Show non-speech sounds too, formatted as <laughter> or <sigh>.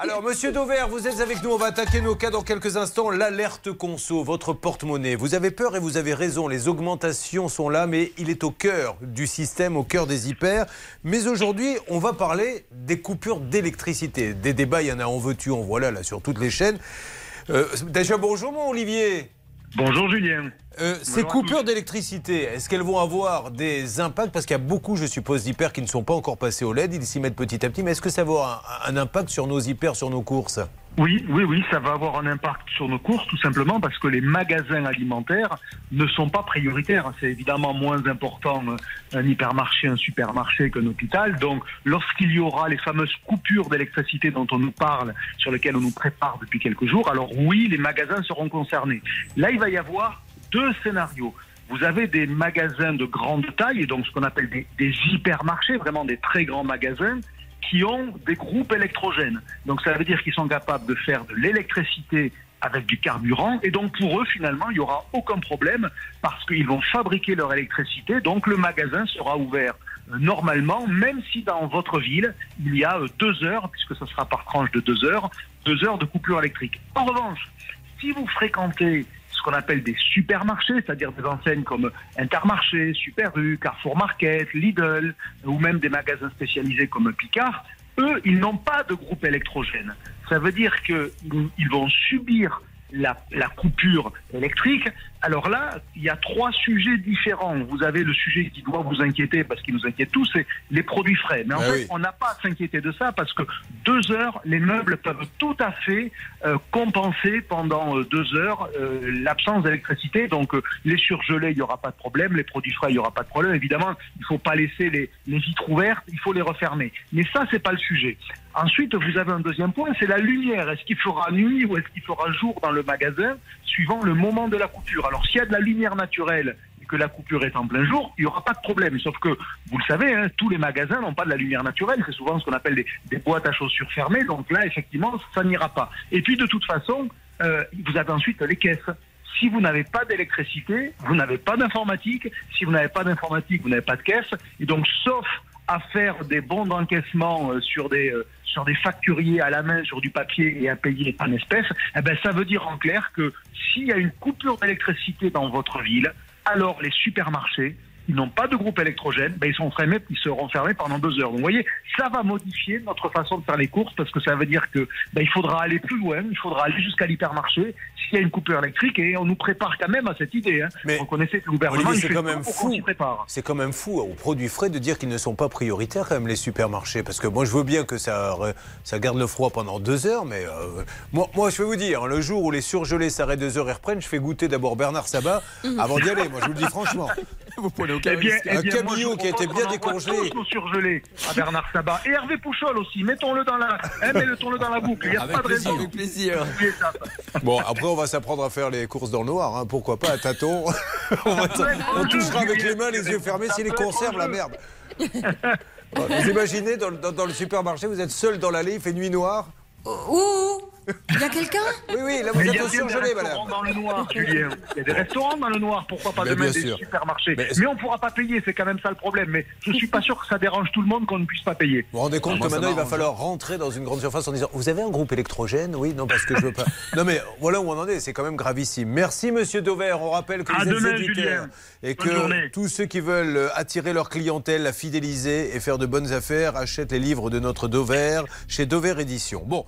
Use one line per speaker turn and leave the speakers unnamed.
Alors, monsieur Dauvert, vous êtes avec nous. On va attaquer nos cas dans quelques instants. L'alerte conso, votre porte-monnaie. Vous avez peur et vous avez raison. Les augmentations sont là, mais il est au cœur du système, au cœur des hyper. Mais aujourd'hui, on va parler des coupures d'électricité. Des débats, il y en a en veux-tu, en voilà, là, sur toutes les chaînes. Euh, déjà, bonjour, mon Olivier.
Bonjour Julien.
Euh, ces coupures d'électricité, est-ce qu'elles vont avoir des impacts? Parce qu'il y a beaucoup, je suppose, d'hyper qui ne sont pas encore passés au LED, ils s'y mettent petit à petit, mais est-ce que ça va avoir un, un impact sur nos hyper, sur nos courses?
Oui, oui, oui, ça va avoir un impact sur nos courses, tout simplement parce que les magasins alimentaires ne sont pas prioritaires. C'est évidemment moins important un hypermarché, un supermarché qu'un hôpital. Donc, lorsqu'il y aura les fameuses coupures d'électricité dont on nous parle, sur lesquelles on nous prépare depuis quelques jours, alors oui, les magasins seront concernés. Là, il va y avoir deux scénarios. Vous avez des magasins de grande taille, donc ce qu'on appelle des, des hypermarchés, vraiment des très grands magasins, qui ont des groupes électrogènes. Donc ça veut dire qu'ils sont capables de faire de l'électricité avec du carburant, et donc pour eux, finalement, il n'y aura aucun problème, parce qu'ils vont fabriquer leur électricité, donc le magasin sera ouvert euh, normalement, même si dans votre ville, il y a euh, deux heures, puisque ça sera par tranche de deux heures, deux heures de coupure électrique. En revanche, si vous fréquentez qu'on appelle des supermarchés, c'est-à-dire des enseignes comme Intermarché, Super U, Carrefour Market, Lidl, ou même des magasins spécialisés comme Picard, eux, ils n'ont pas de groupe électrogène. Ça veut dire qu'ils vont subir la, la, coupure électrique. Alors là, il y a trois sujets différents. Vous avez le sujet qui doit vous inquiéter, parce qu'il nous inquiète tous, c'est les produits frais. Mais en
Ah
fait,
oui.
on n'a pas à s'inquiéter de ça, parce que deux heures, les meubles peuvent tout à fait euh, compenser pendant euh, deux heures euh, l'absence d'électricité. Donc euh, les surgelés, il n'y aura pas de problème. Les produits frais, il n'y aura pas de problème. Évidemment, il ne faut pas laisser les, les vitres ouvertes, il faut les refermer. Mais ça, c'est pas le sujet. Ensuite, vous avez un deuxième point, c'est la lumière. Est-ce qu'il fera nuit ou est-ce qu'il fera jour dans le magasin, suivant le moment de la coupure? Alors, s'il y a de la lumière naturelle et que la coupure est en plein jour, il n'y aura pas de problème. Sauf que, vous le savez, hein, tous les magasins n'ont pas de la lumière naturelle. C'est souvent ce qu'on appelle des, boîtes à chaussures fermées. Donc là, effectivement, ça n'ira pas. Et puis, de toute façon, euh, vous avez ensuite les caisses. Si vous n'avez pas d'électricité, vous n'avez pas d'informatique. Si vous n'avez pas d'informatique, vous n'avez pas de caisse. Et donc, sauf à faire des bons d'encaissement euh, sur des euh, sur des facturiers à la main sur du papier et à payer en espèces, eh ben ça veut dire en clair que s'il y a une coupure d'électricité dans votre ville, alors les supermarchés ils n'ont pas de groupe électrogène, ben ils, sont fermés, ils seront fermés pendant deux heures. Donc, vous voyez, ça va modifier notre façon de faire les courses parce que ça veut dire que ben, il faudra aller plus loin, il faudra aller jusqu'à l'hypermarché s'il y a une coupure électrique et on nous prépare quand même à cette idée. Hein.
Mais,
reconnaissez que le gouvernement
c'est quand même fou. C'est quand même fou aux produits frais de dire qu'ils ne sont pas prioritaires quand même les supermarchés. Parce que moi je veux bien que ça, ça garde le froid pendant deux heures, mais euh, moi, moi je vais vous dire, le jour où les surgelés s'arrêtent deux heures et reprennent, je fais goûter d'abord Bernard Sabat <laughs> avant d'y aller. Moi je vous le dis franchement. <laughs>
Vous prenez aucun
Eh eh
Un
moi,
cabillaud
je
qui a été bien décongelé.
tous nos surgelés à Bernard Sabat et Hervé Pouchol aussi. Mettons-le dans la, hein, mettons-le dans la boucle. Il n'y a
Avec
pas de
plaisir,
raison.
avec plaisir.
Bon, après on va s'apprendre à faire les courses dans le noir, hein. pourquoi pas à tâtons. <laughs> on, va-
un
touchera avec les mains, les yeux fermés, si les
un
conserves, la merde. <laughs> Vous imaginez, dans, le- dans- dans le supermarché, vous êtes seul dans l'allée, il fait nuit noire.
Ouh Il y a quelqu'un?
Oui, oui, là vous êtes
y a
au surgelé, madame.
dans le noir, <laughs> Julien. Il y a des restaurants dans le noir. Pourquoi pas
Mais
demain
bien
des
sûr.
supermarchés
Mais
on ne pourra pas payer, c'est quand même ça le problème. Mais je suis pas sûr que ça dérange tout le monde qu'on ne puisse pas payer.
Vous vous rendez compte
Ah, moi,
que
ça
maintenant il va
m'arrange.
falloir rentrer dans une grande surface en disant Vous avez un groupe électrogène? Oui, non, parce que je veux pas. <laughs> Non, mais voilà où on en est, c'est quand même gravissime. Merci, monsieur Dauvert. On rappelle que
À
vous êtes
demain,
éditeur
Julien.
et
Bonne
que
journée.
tous ceux qui veulent euh, attirer leur clientèle, la fidéliser et faire de bonnes affaires achètent les livres de notre Dauvert chez Dauvert Édition. Bon.